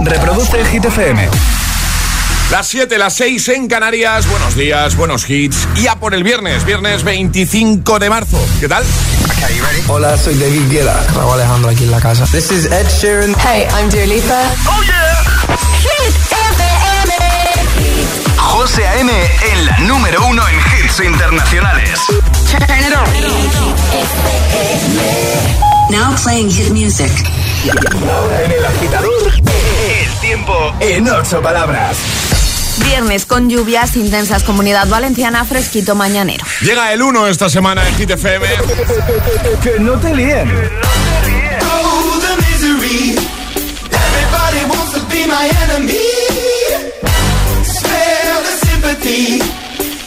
Reproduce Hit FM. Las 7, las 6 en Canarias. Buenos días, buenos hits. Y a por el viernes, viernes 25 de marzo. ¿Qué tal? Hola, soy David Guetta. Raúl Alejandro aquí en la casa. This is Ed Sheeran. Hey, I'm Dua Lipa. ¡Oh, yeah! Hit FM. José A.M. en la número uno en hits internacionales. Turn it on. Now playing hit music. En el agitador, el tiempo en ocho palabras. Viernes con lluvias intensas, comunidad valenciana, fresquito mañanero. Llega el 1 esta semana en Hit FM. Que no te líen. Oh, the misery. Everybody wants to be my enemy. Spare the sympathy.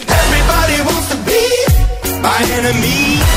Everybody wants to be my enemy.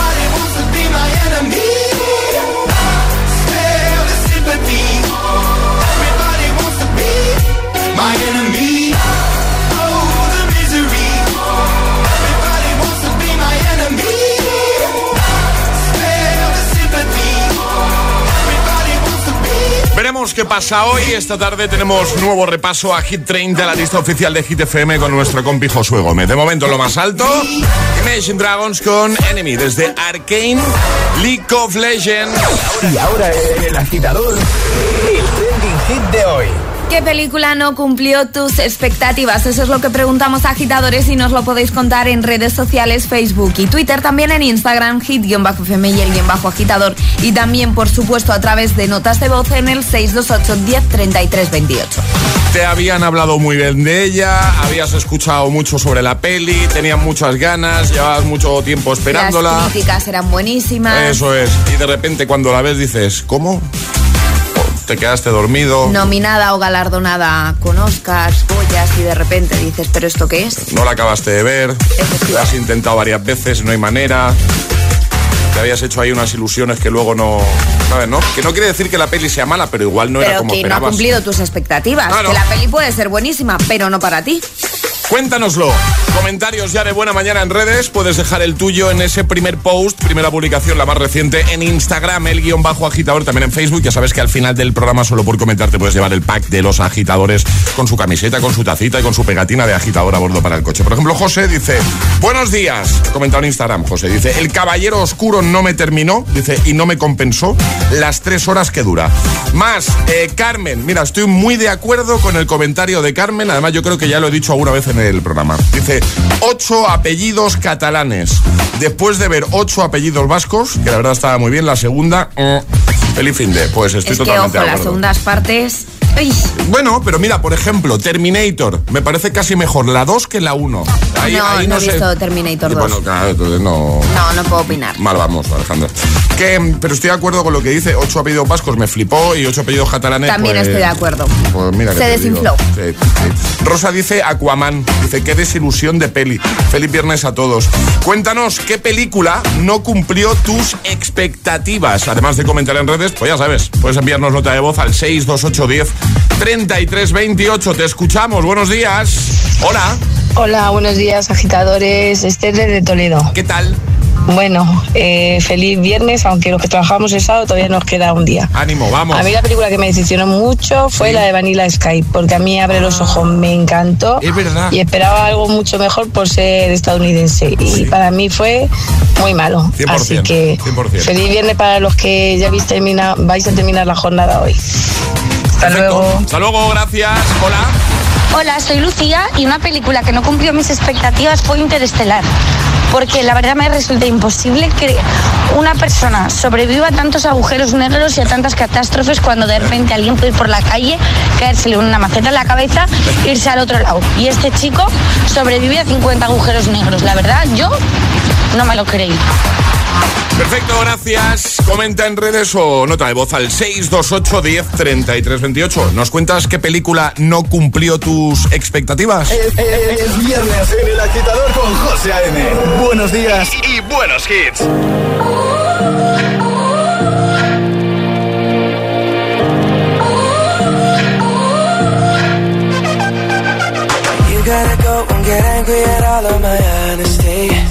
pasa hoy. Esta tarde tenemos nuevo repaso a Hit 30, la lista oficial de Hit FM con nuestro compi Josué Gómez. De momento lo más alto, Imagine Dragons con Enemy desde Arcane, League of Legends. Y ahora el agitador, el trending hit de hoy. ¿Qué película no cumplió tus expectativas? Eso es lo que preguntamos a agitadores y nos lo podéis contar en redes sociales, Facebook y Twitter, también en Instagram, hit-fm y el bajo agitador. Y también, por supuesto, a través de notas de voz en el 628 10 33 28. Te habían hablado muy bien de ella, habías escuchado mucho sobre la peli, tenías muchas ganas, llevabas mucho tiempo esperándola. Las críticas eran buenísimas. Eso es. Y de repente cuando la ves dices, ¿cómo? Te quedaste dormido. Nominada o galardonada con Oscars, Goyas y de repente dices, ¿pero esto qué es? No la acabaste de ver. La has intentado varias veces, no hay manera. Te habías hecho ahí unas ilusiones que luego no. ¿Sabes, no? Que no quiere decir que la peli sea mala, pero igual no era como que no ha esperabas. cumplido tus expectativas. Claro. Que la peli puede ser buenísima, pero no para ti. Cuéntanoslo. Comentarios ya de buena mañana en redes. Puedes dejar el tuyo en ese primer post, primera publicación, la más reciente, en Instagram, el guion bajo agitador, también en Facebook. Ya sabes que al final del programa, solo por comentar, te puedes llevar el pack de los agitadores con su camiseta, con su tacita y con su pegatina de agitador a bordo para el coche. Por ejemplo, José dice: Buenos días. Comentado en Instagram, José. Dice: El caballero oscuro no me terminó, dice, y no me compensó las tres horas que dura. Más, eh, Carmen. Mira, estoy muy de acuerdo con el comentario de Carmen. Además, yo creo que ya lo he dicho alguna vez en el programa. Dice, ocho apellidos catalanes. Después de ver ocho apellidos vascos, que la verdad estaba muy bien, la segunda, mm, feliz fin de. Pues estoy Es que, totalmente ojo, de las segundas partes. ¡Ay! Bueno, pero mira, por ejemplo, Terminator. Me parece casi mejor la 2 que la 1. Ahí, No, ahí no he sé. visto Terminator 2. Bueno, claro, entonces no... No, no puedo opinar. Mal vamos, Alejandra. Que, pero estoy de acuerdo con lo que dice. Ocho apellidos vascos me flipó y ocho apellidos catalanes. También pues- estoy de acuerdo. Pues mira Se desinfló. Sí, sí. Rosa dice Aquaman. Dice qué desilusión de peli. Feliz viernes a todos. Cuéntanos qué película no cumplió tus expectativas. Además de comentar en redes, pues ya sabes, puedes enviarnos nota de voz al 62810 3328. Te escuchamos. Buenos días. Hola. Hola, buenos días agitadores, Esther de Toledo. ¿Qué tal? Bueno, eh, feliz viernes, aunque los que trabajamos el sábado todavía nos queda un día. Ánimo, vamos. A mí la película que me decepcionó mucho fue Sí. la de Vanilla Sky, porque a mí Abre los ojos me encantó Es verdad. y esperaba algo mucho mejor por ser estadounidense Sí. y para mí fue muy malo. 100%, Así que 100%. feliz viernes para los que ya termina- vais a terminar la jornada hoy. Hasta Perfecto. luego. Hasta luego, gracias. Hola. Hola, soy Lucía y una película que no cumplió mis expectativas fue Interestelar. Porque la verdad me resulta imposible que una persona sobreviva a tantos agujeros negros y a tantas catástrofes cuando de repente alguien puede ir por la calle, caérsele una maceta en la cabeza e irse al otro lado. Y este chico sobrevive a 50 agujeros negros. La verdad, yo no me lo creí. Perfecto, gracias. Comenta en redes o nota de voz al 628 10 33 28. ¿Nos cuentas qué película no cumplió tus expectativas? Es, es viernes en el agitador con José A.M. Buenos días. Y, y buenos hits. You gotta go and get angry at all of my honesty.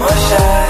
one more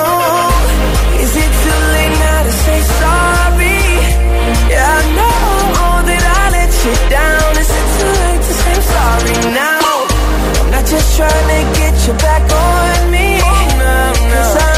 trying to get you back on me. Oh, Cause I'm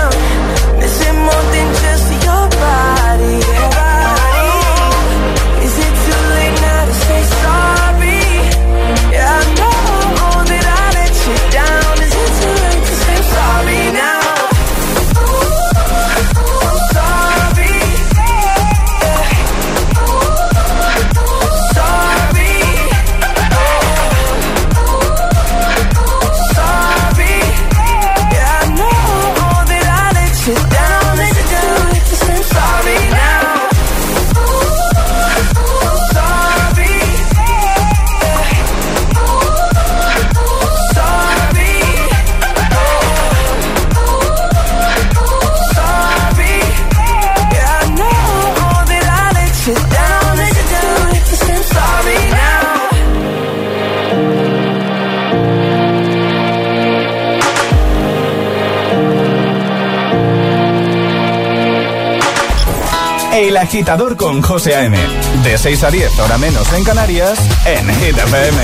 El agitador con José A.M. De 6 a 10, hora menos en Canarias, en Hit FM.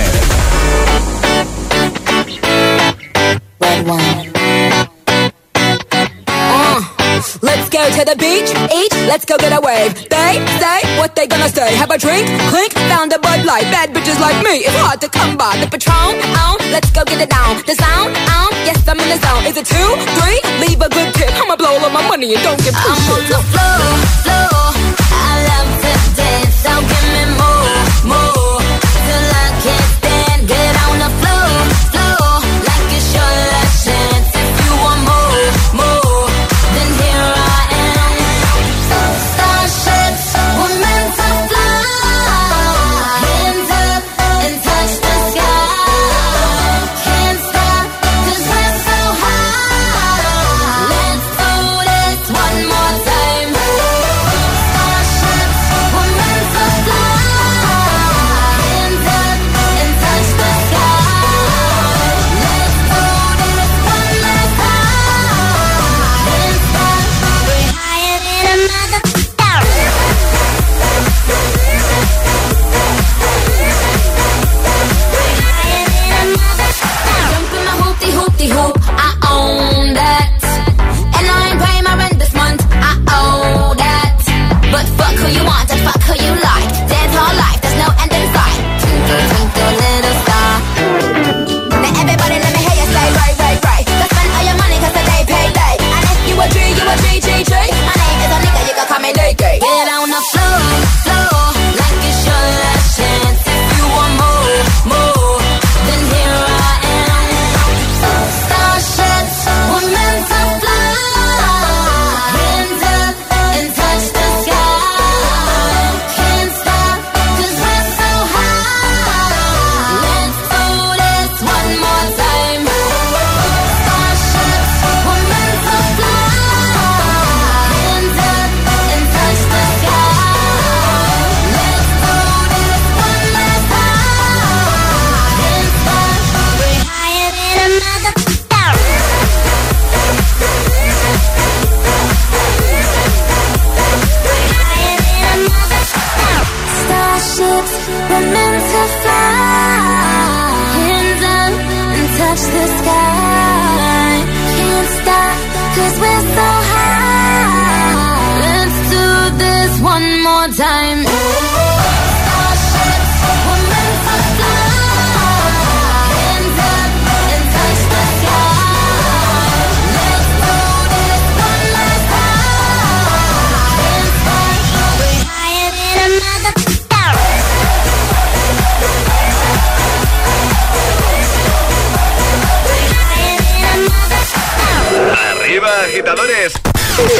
Uh, let's go to the beach, each, let's go get a wave. They say what they gonna say. Have a drink, clink, found a Bud Light. Bad bitches like me, it's hard to come by. The Patron, on, let's go get it down. The sound, on, yes, I'm in the zone. Is it two, three? Leave a good tip. I'ma blow all my money and don't get pushed. I'm on the floor, floor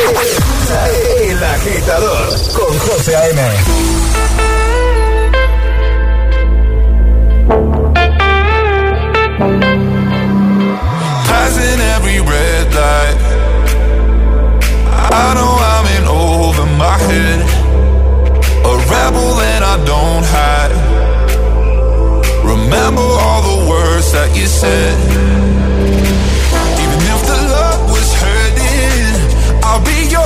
El Agitador con José A.M. Passing every red light. I know I'm in over my head. A rebel that I don't hide. Remember all the words that you said.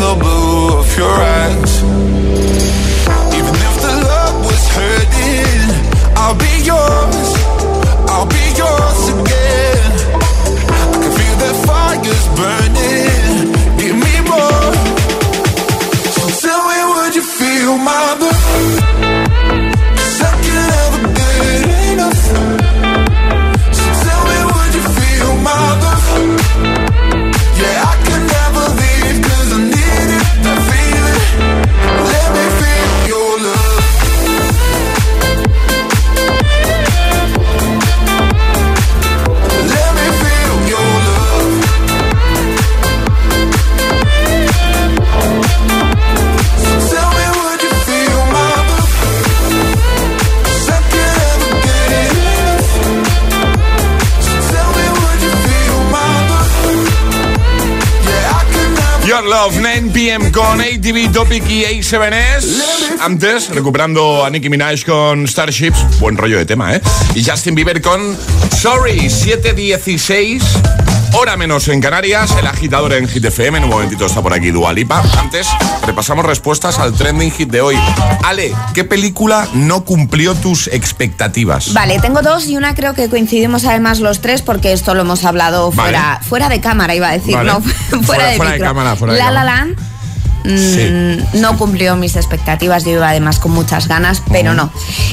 the blue of your eyes con ATV, Topic y A7S. Antes, recuperando a Nicki Minaj con Starships. Buen rollo de tema, ¿eh? Y Justin Bieber con Sorry, 716. Hora menos en Canarias, el agitador en Hit FM. En un momentito está por aquí Dualipa. Antes, repasamos respuestas al trending hit de hoy. Ale, ¿qué película no cumplió tus expectativas? Vale, tengo dos y una creo que coincidimos además los tres porque esto lo hemos hablado fuera, Vale. fuera de cámara, iba a decir, Vale. no, fuera, Fuera- de fuera de cámara, fuera de La La cámara. Land. Mm, No cumplió mis expectativas, yo iba además con muchas ganas, pero no.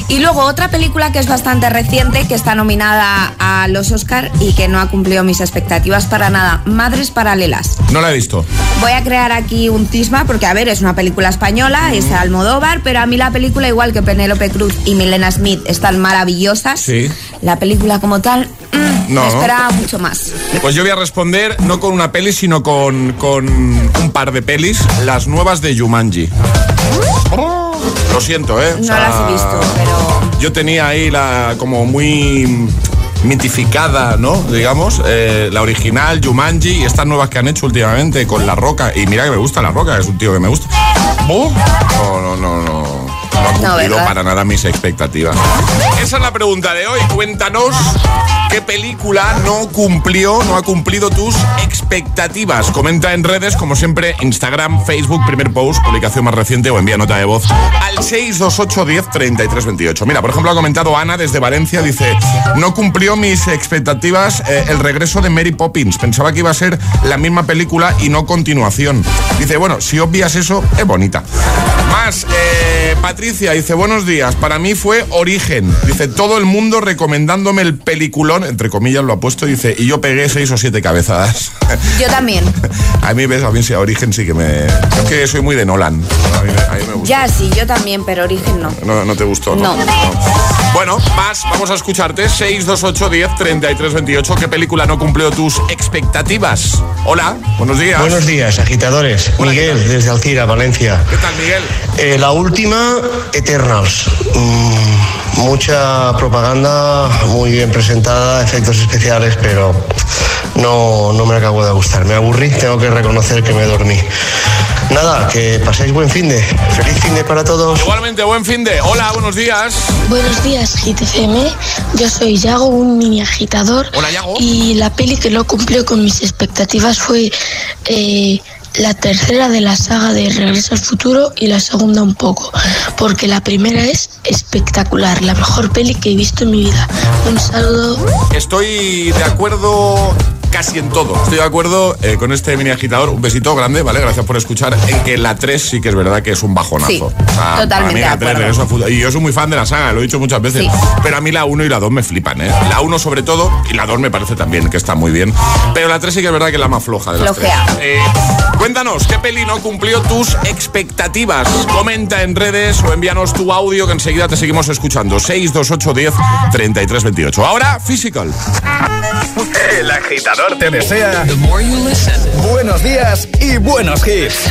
Y luego otra película que es bastante reciente, que está nominada a los Oscar y que no ha cumplido mis expectativas para nada, Madres Paralelas. No la he visto. Voy a crear aquí un tisma porque, a ver, es una película española, es Almodóvar, pero a mí la película, igual que Penélope Cruz y Milena Smith, están maravillosas. Sí. La película como tal, mm, No. me esperaba mucho más. Pues yo voy a responder no con una peli, sino con, con un par de pelis, las nuevas de Jumanji. Lo siento, ¿eh? O No sea, las he visto, pero... Yo tenía ahí la como muy mitificada, ¿no? Digamos, eh, la original, Jumanji, y estas nuevas que han hecho últimamente con La Roca. Y mira que me gusta La Roca, es un tío que me gusta. No, no, no, no. No ha cumplido ¿verdad? para nada mis expectativas. Esa es la pregunta de hoy. Cuéntanos película no cumplió, no ha cumplido tus expectativas. Comenta en redes, como siempre, Instagram, Facebook, primer post, publicación más reciente o envía nota de voz al 628 10 33 28. Mira, por ejemplo, ha comentado Ana desde Valencia, dice, no cumplió mis expectativas eh, el regreso de Mary Poppins. Pensaba que iba a ser la misma película y no continuación. Dice, bueno, si obvias eso, es bonita. Más, eh, Patricia dice, buenos días, para mí fue Origen. Dice, todo el mundo recomendándome el peliculón, entre comillas lo ha puesto, dice, y yo pegué seis o siete cabezadas. Yo también. a mí, ves, a mí sí, a Origen sí que me... Es que soy muy de Nolan. A mí, me- a mí me gusta. Ya sí, yo también, pero Origen no. No, no te gustó, ¿no? No. Bueno, más, vamos a escucharte. 628 10 33 28. ¿Qué película no cumplió tus expectativas? Hola, buenos días. Buenos días, agitadores. Hola, ¿qué Miguel, desde Alcira, Valencia. ¿Qué tal, Miguel? Eh, la última, Eternals. Mm, mucha propaganda, muy bien presentada, efectos especiales, pero no, no me acabo de gustar. Me aburrí, tengo que reconocer que me dormí. Nada, que paséis buen fin de. Feliz fin de para todos. Igualmente, buen fin de. Hola, buenos días. Buenos días, GTFM. Yo soy Yago, un mini agitador. Hola, Yago. Y la peli que no cumplió con mis expectativas fue eh, la tercera de la saga de Regreso al Futuro y la segunda un poco. Porque la primera es espectacular, la mejor peli que he visto en mi vida. Un saludo. Estoy de acuerdo casi en todo. Estoy de acuerdo eh, con este mini agitador. Un besito grande, ¿vale? Gracias por escuchar. En que la 3 sí que es verdad que es un bajonazo. Sí, O sea, totalmente la de 3 acuerdo. Regreso al Futuro- Y yo soy muy fan de la saga, lo he dicho muchas veces. Sí. Pero a mí la 1 y la 2 me flipan, ¿eh? La 1 sobre todo, y la 2 me parece también que está muy bien. Pero la 3 sí que es verdad que es la más floja de las Flojea. tres. Eh, cuéntanos, ¿qué peli no cumplió tus expectativas? Comenta en redes o envíanos tu audio que enseguida te seguimos escuchando. 628 10 33 28. Ahora, Physical. El agitador Te desea buenos días y buenos hits.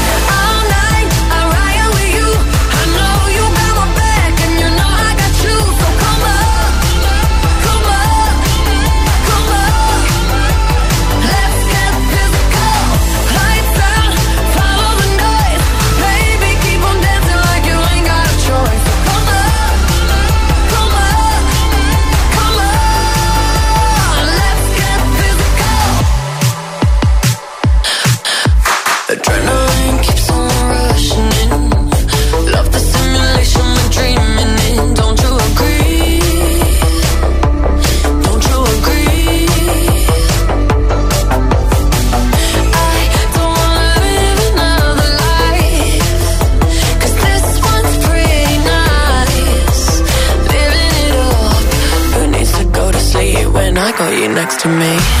to me.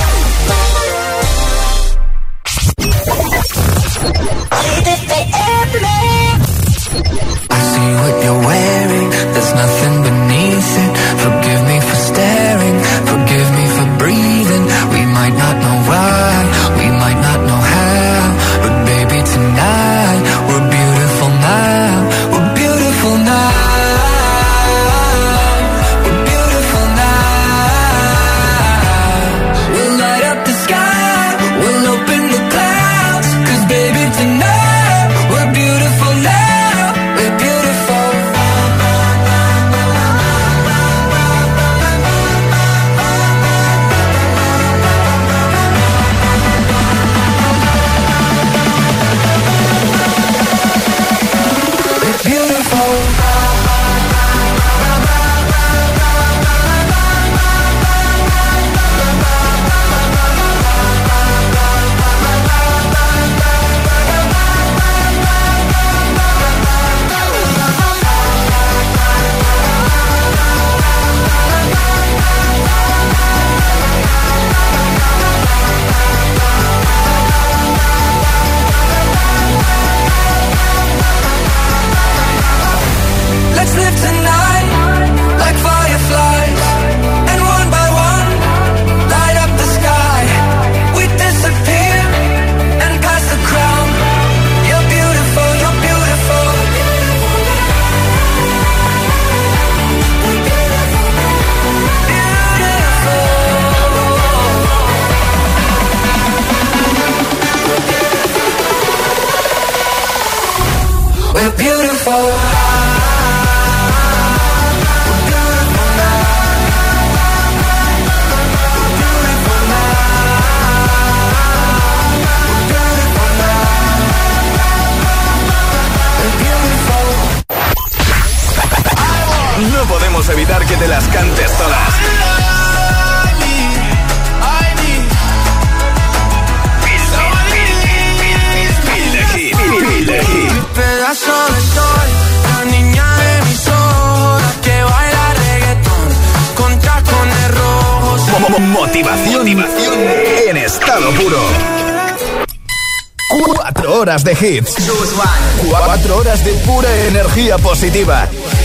te las cantes todas. Pil de hit. Mi pedazo de sol, la niña de mis ojos, que baila reggaetón, con tacones rojos. Mo -mo motivación, motivación en estado puro. Cuatro horas de hits. Cuatro horas de pura energía positiva.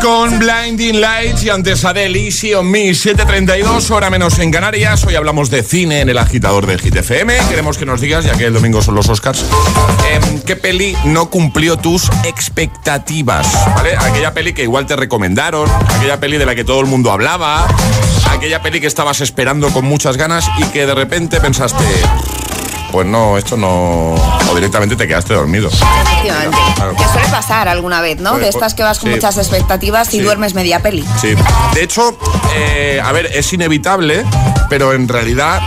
con Blinding Lights y antes Adele Easy on Me 7.32, hora menos en Canarias. Hoy hablamos de cine en el agitador de Hit FM. Queremos que nos digas, ya que el domingo son los Oscars, em, ¿qué peli no cumplió tus expectativas? ¿Vale? Aquella peli que igual te recomendaron, aquella peli de la que todo el mundo hablaba, aquella peli que estabas esperando con muchas ganas y que de repente pensaste, pues no, esto no... O directamente te quedaste dormido. Efectivamente. Claro. Que suele pasar alguna vez, ¿no? Pues, de estas que vas con sí. muchas expectativas y Sí. duermes media peli. Sí. De hecho, eh, a ver, es inevitable, pero en realidad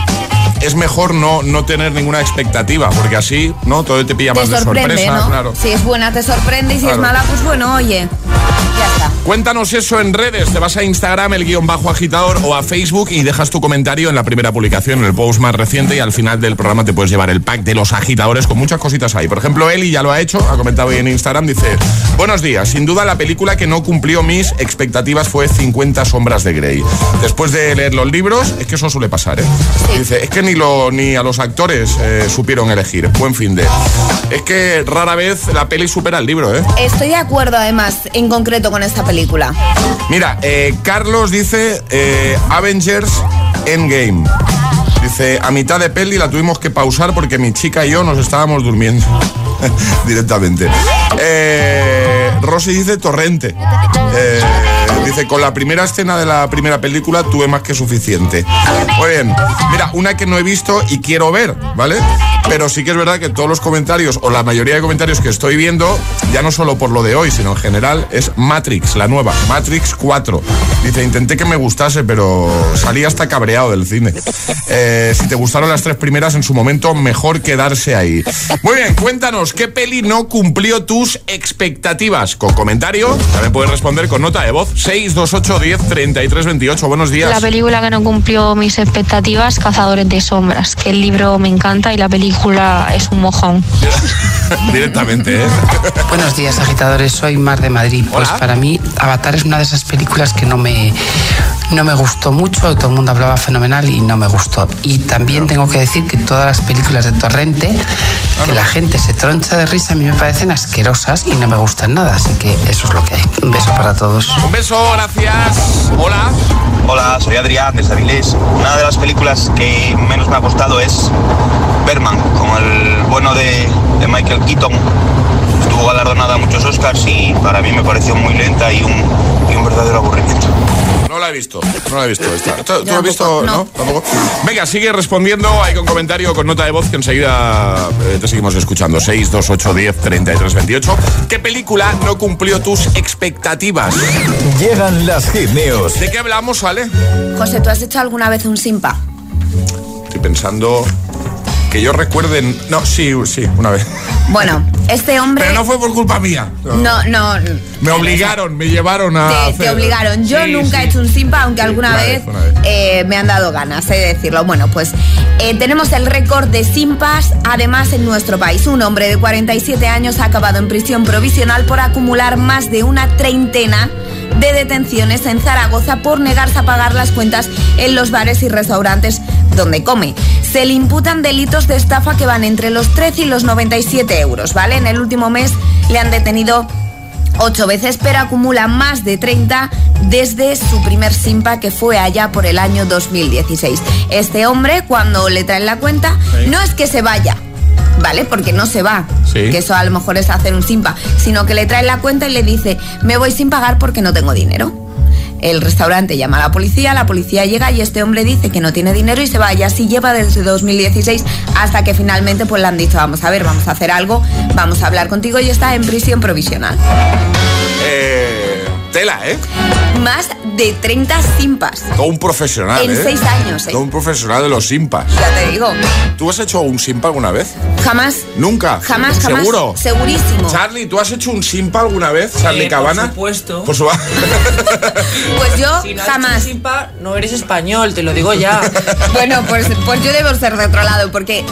es mejor no, no tener ninguna expectativa, porque así, ¿no? Todo te pilla Te más de sorpresa, ¿no? claro. Si es buena te sorprende y si es mala, pues bueno, oye, ya está. Cuéntanos eso en redes, te vas a Instagram, el guion bajo agitador o a Facebook y dejas tu comentario en la primera publicación, en el post más reciente y al final del programa te puedes llevar el pack de los agitadores con muchas cositas ahí. Por ejemplo, Eli ya lo ha hecho, ha comentado hoy en Instagram, dice, buenos días, sin duda la película que no cumplió mis expectativas fue 50 sombras de Grey. Después de leer los libros, es que eso suele pasar, ¿eh? Dice, es que ni, lo, ni a los actores eh, supieron elegir. Buen fin de... Es que rara vez la peli supera el libro, ¿eh? Estoy de acuerdo además en concreto con esta película. Mira, eh, Carlos dice eh, Avengers Endgame. Dice, a mitad de peli la tuvimos que pausar porque mi chica y yo nos estábamos durmiendo. Directamente. Eh, Rosy dice Torrente. Eh, dice, con la primera escena de la primera película tuve más que suficiente. Muy bien. Mira, una que no he visto y quiero ver, ¿vale? Pero sí que es verdad que todos los comentarios, o la mayoría de comentarios que estoy viendo, ya no solo por lo de hoy, sino en general, es Matrix, la nueva, Matrix 4. Dice, intenté que me gustase, pero salí hasta cabreado del cine. Eh, si te gustaron las tres primeras en su momento, mejor quedarse ahí. Muy bien, cuéntanos, ¿qué peli no cumplió tus expectativas? Con comentario, también puedes responder con nota de voz 628 10 33 28. Buenos días. La película que no cumplió mis expectativas, Cazadores de Sombras, que el libro me encanta y la película es un mojón. Directamente, ¿eh? Buenos días, agitadores. Soy Mar de Madrid. Pues Hola. para mí, Avatar es una de esas películas que no me, no me gustó mucho. Todo el mundo hablaba fenomenal y no me gustó. Y también tengo que decir que todas las películas de Torrente, que la gente se troncha de risa, a mí me parecen asquerosas y no me gustan nada. Así que eso es lo que hay. Un beso para todos. Un beso, gracias. Hola. Hola, soy Adrián de Avilés. Una de las películas que menos me ha costado es Berman, con el bueno de, Michael Keaton. Estuvo galardonada a muchos Oscars y para mí me pareció muy lenta y un verdadero aburrimiento. No la he visto, no la he visto esta. ¿Tú, tú has visto? No. ¿Tampoco? Venga, sigue respondiendo ahí con comentario, con nota de voz, que enseguida eh, te seguimos escuchando. 6, 2, 8, 10, 33, 28. ¿Qué película no cumplió tus expectativas? Llegan las hit news. ¿De qué hablamos, Ale? José, ¿tú has hecho alguna vez un simpa? Estoy pensando que yo recuerden... No, sí, sí, una vez. Bueno, este hombre... Pero no fue por culpa mía. No, no. Me obligaron, me llevaron a... Te, hacer- te obligaron. Yo Sí, nunca sí. he hecho un simpa, aunque alguna Una vez, vez, una vez. eh, me han dado ganas de decirlo. Bueno, pues eh, tenemos el récord de simpas, además en nuestro país. Un hombre de 47 años ha acabado en prisión provisional por acumular más de una treintena de detenciones en Zaragoza por negarse a pagar las cuentas en los bares y restaurantes donde come. Se le imputan delitos de estafa que van entre los 13 y los 97 euros, ¿vale? En el último mes le han detenido ocho veces, pero acumula más de 30 desde su primer simpa que fue allá por el año 2016. Este hombre, cuando le traen la cuenta, Sí. no es que se vaya. ¿Vale? Porque no se va, Sí. que eso a lo mejor es hacer un simpa, sino que le traen la cuenta y le dice, me voy sin pagar porque no tengo dinero. El restaurante llama a la policía, la policía llega y este hombre dice que no tiene dinero y se va. Y así lleva desde 2016 hasta que finalmente pues le han dicho, vamos a ver, vamos a hacer algo, vamos a hablar contigo y está en prisión provisional. Eh, tela, ¿eh? Más de 30 simpas. Todo un profesional, En ¿eh? seis años, ¿eh? Todo un profesional de los simpas. Ya te digo. ¿Tú has hecho un simpa alguna vez? Jamás, Nunca. jamás, jamás. ¿Seguro? Segurísimo. Charlie, ¿tú has hecho un simpa alguna vez? Charlie Eh, Cabana. Por supuesto. Por su... Pues yo Si no has jamás. hecho un simpa, no eres español, te lo digo ya. Bueno, pues, pues yo debo ser de otro lado, porque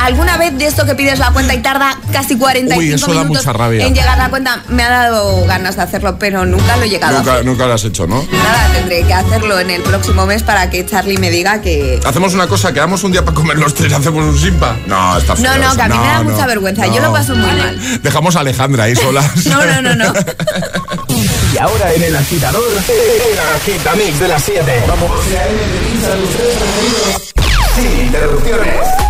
alguna vez de esto que pides la cuenta y tarda casi 45 Uy, eso da minutos mucha rabia. en llegar la cuenta, me ha dado ganas de hacerlo, pero nunca lo he llegado a nunca, hacer. nunca lo has hecho, ¿no? Nada, tendré que hacerlo en el próximo mes para que Charlie me diga que... Hacemos una cosa, quedamos un día para comer los tres, hacemos un simpa. No, está feo. No, no, que a mí me da no, mucha vergüenza, yo lo paso muy mal. Dejamos a Alejandra ahí sola. No, no, no, no. Y ahora en el agitador, el agitamix de las 7. Vamos. Sin interrupciones.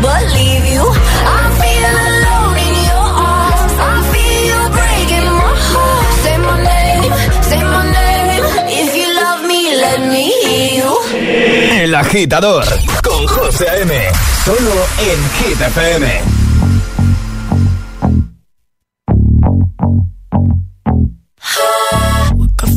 Believe you. I feel alone in your arms. I feel you breaking my heart. Say my name, say my name. If you love me, let me hear you. El agitador con José A.M. Solo en Hit.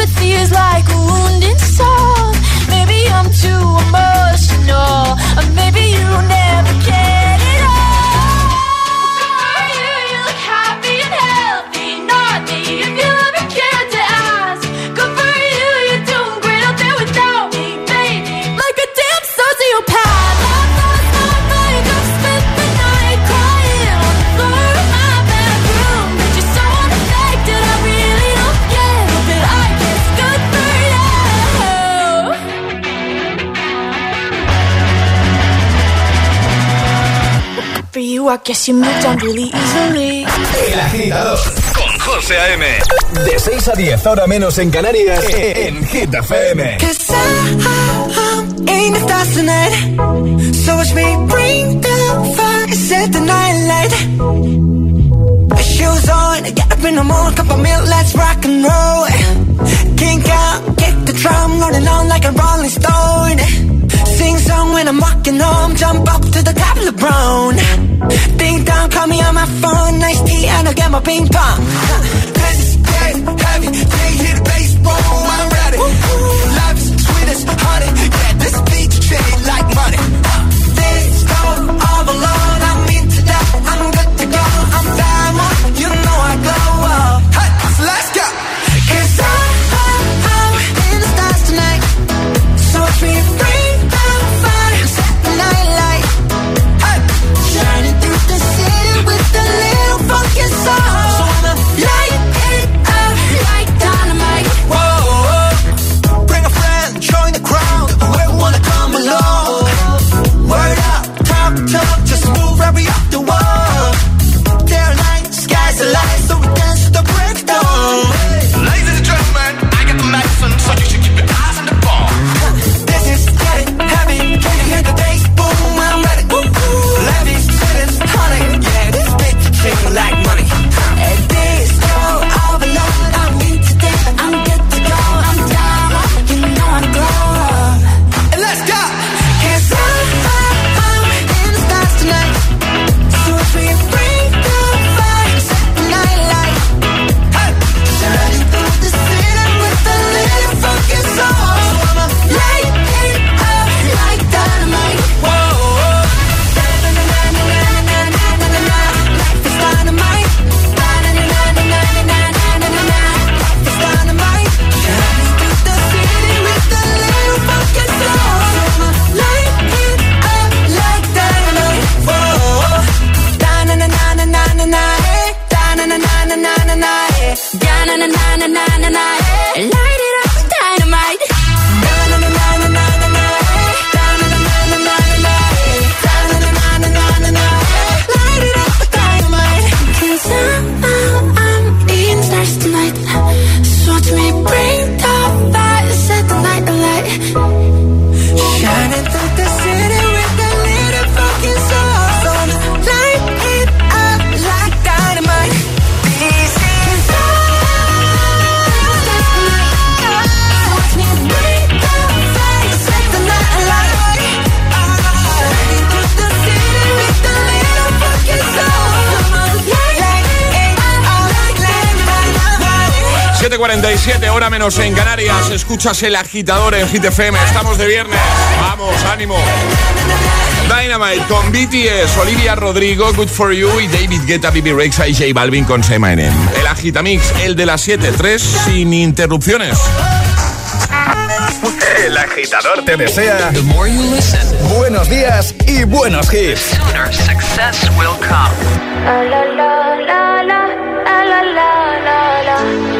your apathy is like a wounded soul. Maybe I'm too emotional, or maybe you never I guess you moved on really easily. El agitador con José A.M. De 6 a 10, ahora menos en Canarias, en Hit FM. Cause I'm in the stars tonight. So watch me bring the fire and set the night light. Shoes on, get up in the morning, cup of milk, let's rock and roll. Kink out, kick the drum, rolling on like a rolling stone. Sing song when I'm walking home, jump up to the top of the brown. Ding dong, call me on my phone, nice tea, and I'll get my ping pong. This get heavy, they hit baseball, I'm ready. Life's sweet as honey, yeah, this beach chain like money. Menos en Canarias. Escuchas el agitador en Hit FM. Estamos de viernes. Vamos, ánimo. Dynamite con BTS, Olivia Rodrigo, Good For You y David Guetta, Bibi Rexa y J Balvin con Say My Name. El Agitamix, el de las 7, 3 sin interrupciones. El agitador te desea buenos días y buenos hits. success will come.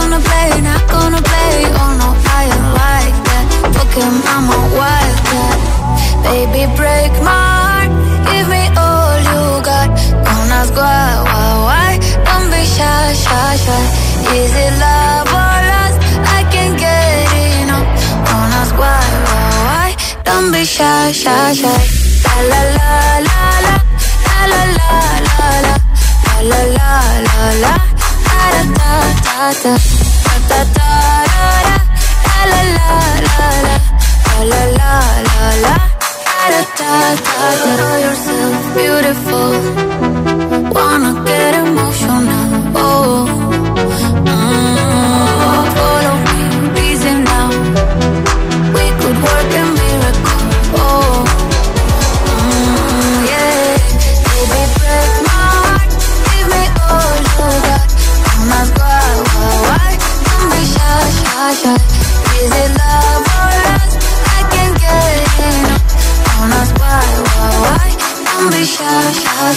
gonna play, not gonna play. Oh no, I ain't like that. Fuck him, I'm a wildcat. Baby, break my heart. Give me all you got. Don't ask why, why, why. Don't be shy, shy, shy. Is it love or lust? I can't get enough. Don't ask why, why, why. Don't be shy, shy, shy. La la la la la. La la la la la. La la la la beautiful. Wanna get emotional.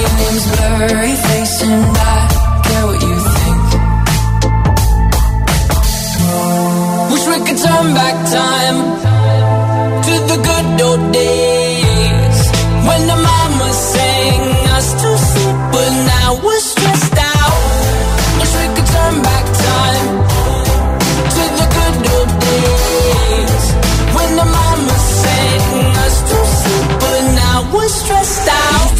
Name's Blurry and I care what you think. Wish we could turn back time to the good old days when the mama sang us to sleep, but now we're stressed out. Wish we could turn back time to the good old days when the mama sang us to sleep, but now we're stressed out.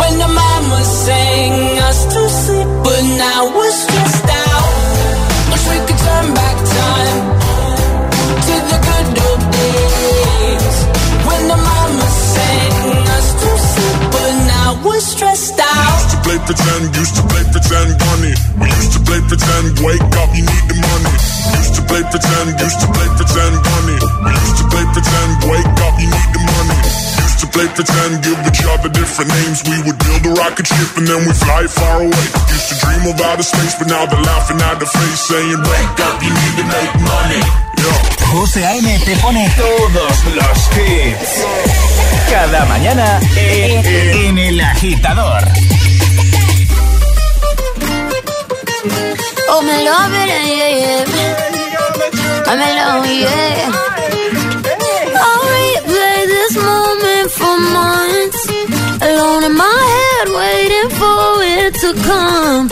when the mama sang us to sleep, but now we're stressed out. Wish we could turn back pretend, used to play pretend, bunny. We used to play wake up, you need the money. Used to play pretend, used to play pretend, bunny. We used to play pretend, wake up, you need the money. Used to play pretend, give each other different names. We would build a rocket ship and then we fly far away. Used to dream of outer space, but now they're laughing at the face, saying, wake up, you need to make money. Yeah. José A.M. te pone todos los hits. Cada mañana en, en El Agitador. Oh, me love it, yeah, yeah. I'm in love, yeah. I'll replay this moment for months. Alone in my head, waiting for it to come.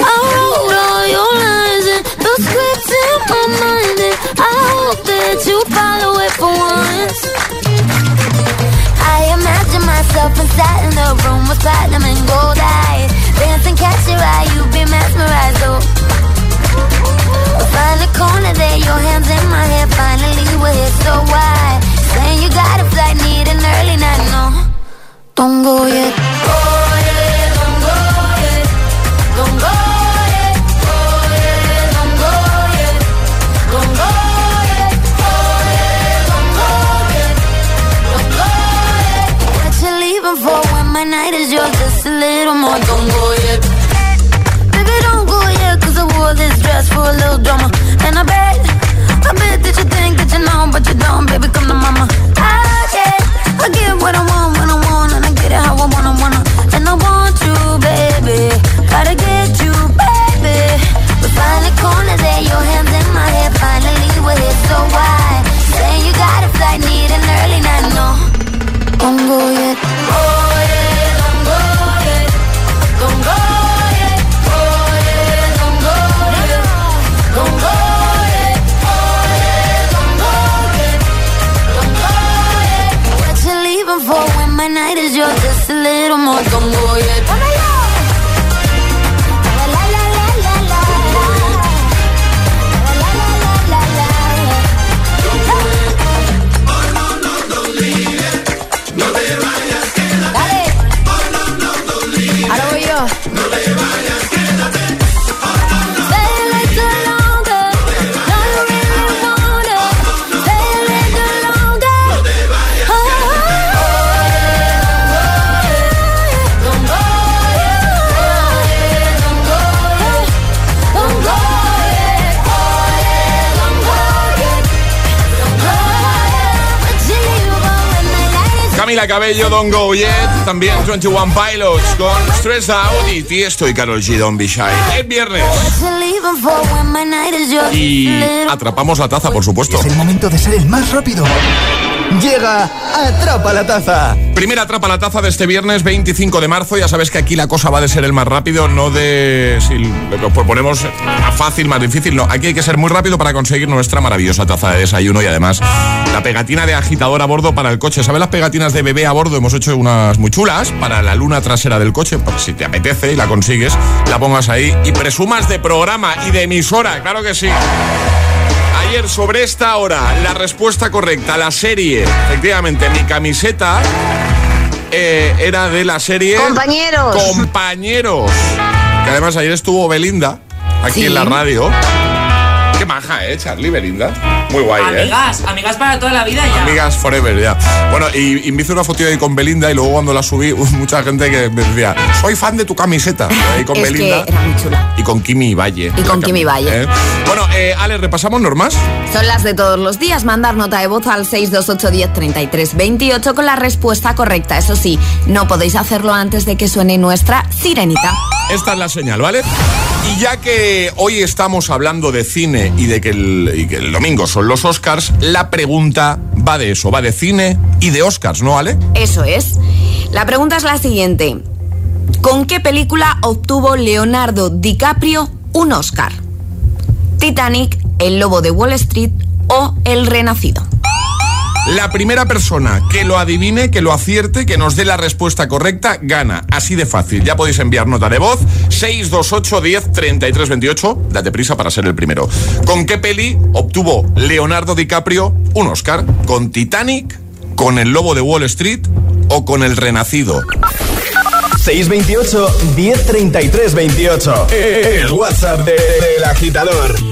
I wrote all your lines and the scripts so why? Saying you got a flight, need an early night, no. Don't go yet. Camila Cabello, Don't Go Yet. También 21 Pilots con Stress Out y Tiesto y Karol G, Don't Be Shy. Es viernes. Y atrapamos la taza, por supuesto. Es el momento de ser el más rápido. Llega Atrapa la Taza. Primera atrapa la taza de este viernes 25 de marzo. Ya sabes que aquí la cosa va de ser el más rápido, no de si lo proponemos más fácil, más difícil. No, aquí hay que ser muy rápido para conseguir nuestra maravillosa taza de desayuno y además la pegatina de agitador a bordo para el coche. ¿Sabes las pegatinas de bebé a bordo? Hemos hecho unas muy chulas para la luna trasera del coche. Pues si te apetece y la consigues, la pongas ahí y presumas de programa y de emisora. Claro que sí. Ayer sobre esta hora, la respuesta correcta, la serie, efectivamente, mi camiseta eh, era de la serie Compañeros. Compañeros. Que además ayer estuvo Belinda aquí Sí. en la radio. Maja, ¿eh? Charlie Belinda. Muy guay, ¿eh? Amigas, amigas para toda la vida ya. Amigas forever, ya. Bueno, y, y me hice una foto ahí con Belinda y luego cuando la subí, mucha gente que me decía, soy fan de tu camiseta. Ahí con Es Belinda. que era muy chula. Y con Kimi Valle. Y con Kimi Valle. ¿eh? Bueno, eh, Ale, ¿repasamos normas? Son las de todos los días. Mandar nota de voz al 628103328 con la respuesta correcta. Eso sí, no podéis hacerlo antes de que suene nuestra sirenita. Esta es la señal, ¿vale? Y ya que hoy estamos hablando de cine y de que el, domingo son los Oscars, la pregunta va de eso, va de cine y de Oscars, ¿no, Ale? Eso es. La pregunta es la siguiente. ¿Con qué película obtuvo Leonardo DiCaprio un Oscar? ¿Titanic, El Lobo de Wall Street o El Renacido? La primera persona que lo adivine, que lo acierte, que nos dé la respuesta correcta, gana. Así de fácil. Ya podéis enviar nota de voz 628 10 33 28. Date prisa para ser el primero. ¿Con qué peli obtuvo Leonardo DiCaprio un Oscar? ¿Con Titanic? ¿Con El Lobo de Wall Street? ¿O con El Renacido? 628 1033 28. El WhatsApp de- del agitador.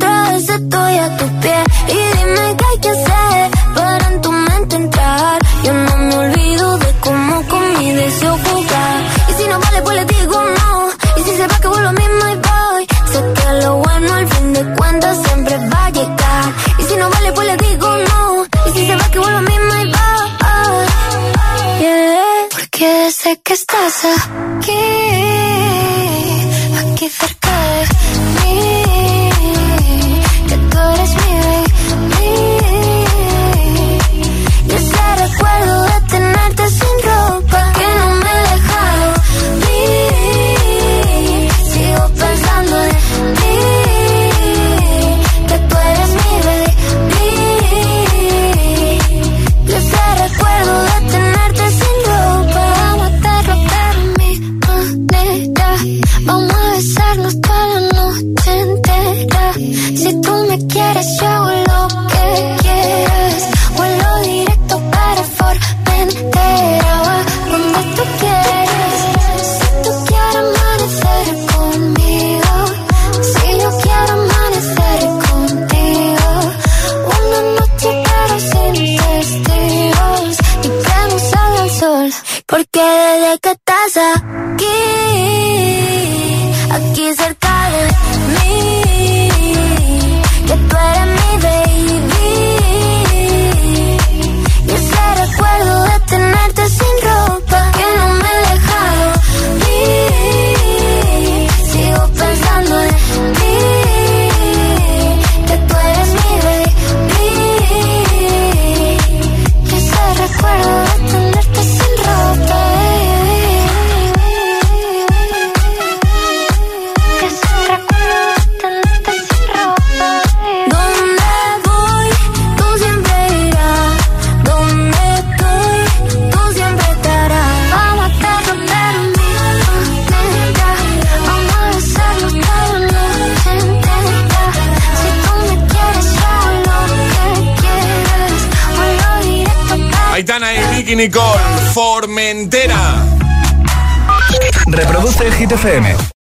otra vez estoy a tus pies. Y dime qué hay que hacer para en tu mente entrar. Yo no me olvido de cómo con mi deseo jugar. Y si no vale, pues le digo no. Y si se va, que vuelvo mismo y voy. Sé que lo bueno al fin de cuentas siempre va a llegar. Y si no vale, pues le digo no. Y si se va, que vuelvo mismo y voy. Yeah. Porque sé que estás aquí